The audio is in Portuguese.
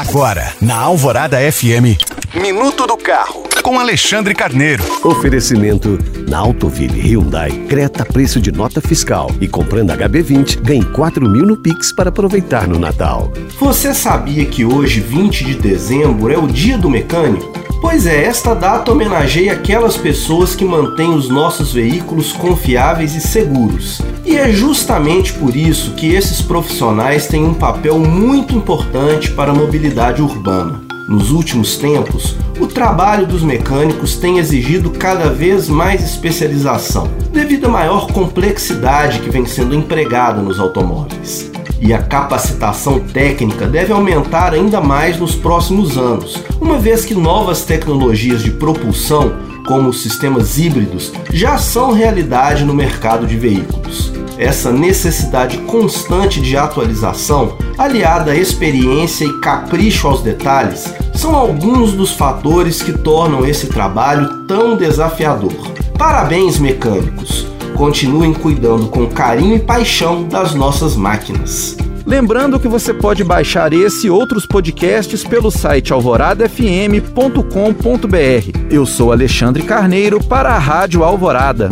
Agora, na Alvorada FM, Minuto do Carro, com Alexandre Carneiro. Oferecimento na Autoville Hyundai, Creta preço de nota fiscal e comprando HB20 ganhe 4 mil no Pix para aproveitar no Natal. Você sabia que hoje, 20 de dezembro, é o dia do mecânico? Pois é, esta data homenageia aquelas pessoas que mantêm os nossos veículos confiáveis e seguros. E é justamente por isso que esses profissionais têm um papel muito importante para a mobilidade urbana. Nos últimos tempos, o trabalho dos mecânicos tem exigido cada vez mais especialização, devido à maior complexidade que vem sendo empregada nos automóveis e a capacitação técnica deve aumentar ainda mais nos próximos anos, uma vez que novas tecnologias de propulsão, como os sistemas híbridos, já são realidade no mercado de veículos. Essa necessidade constante de atualização, aliada à experiência e capricho aos detalhes, são alguns dos fatores que tornam esse trabalho tão desafiador. Parabéns, mecânicos! Continuem cuidando com carinho e paixão das nossas máquinas. Lembrando que você pode baixar esse e outros podcasts pelo site alvoradafm.com.br. Eu sou Alexandre Carneiro para a Rádio Alvorada.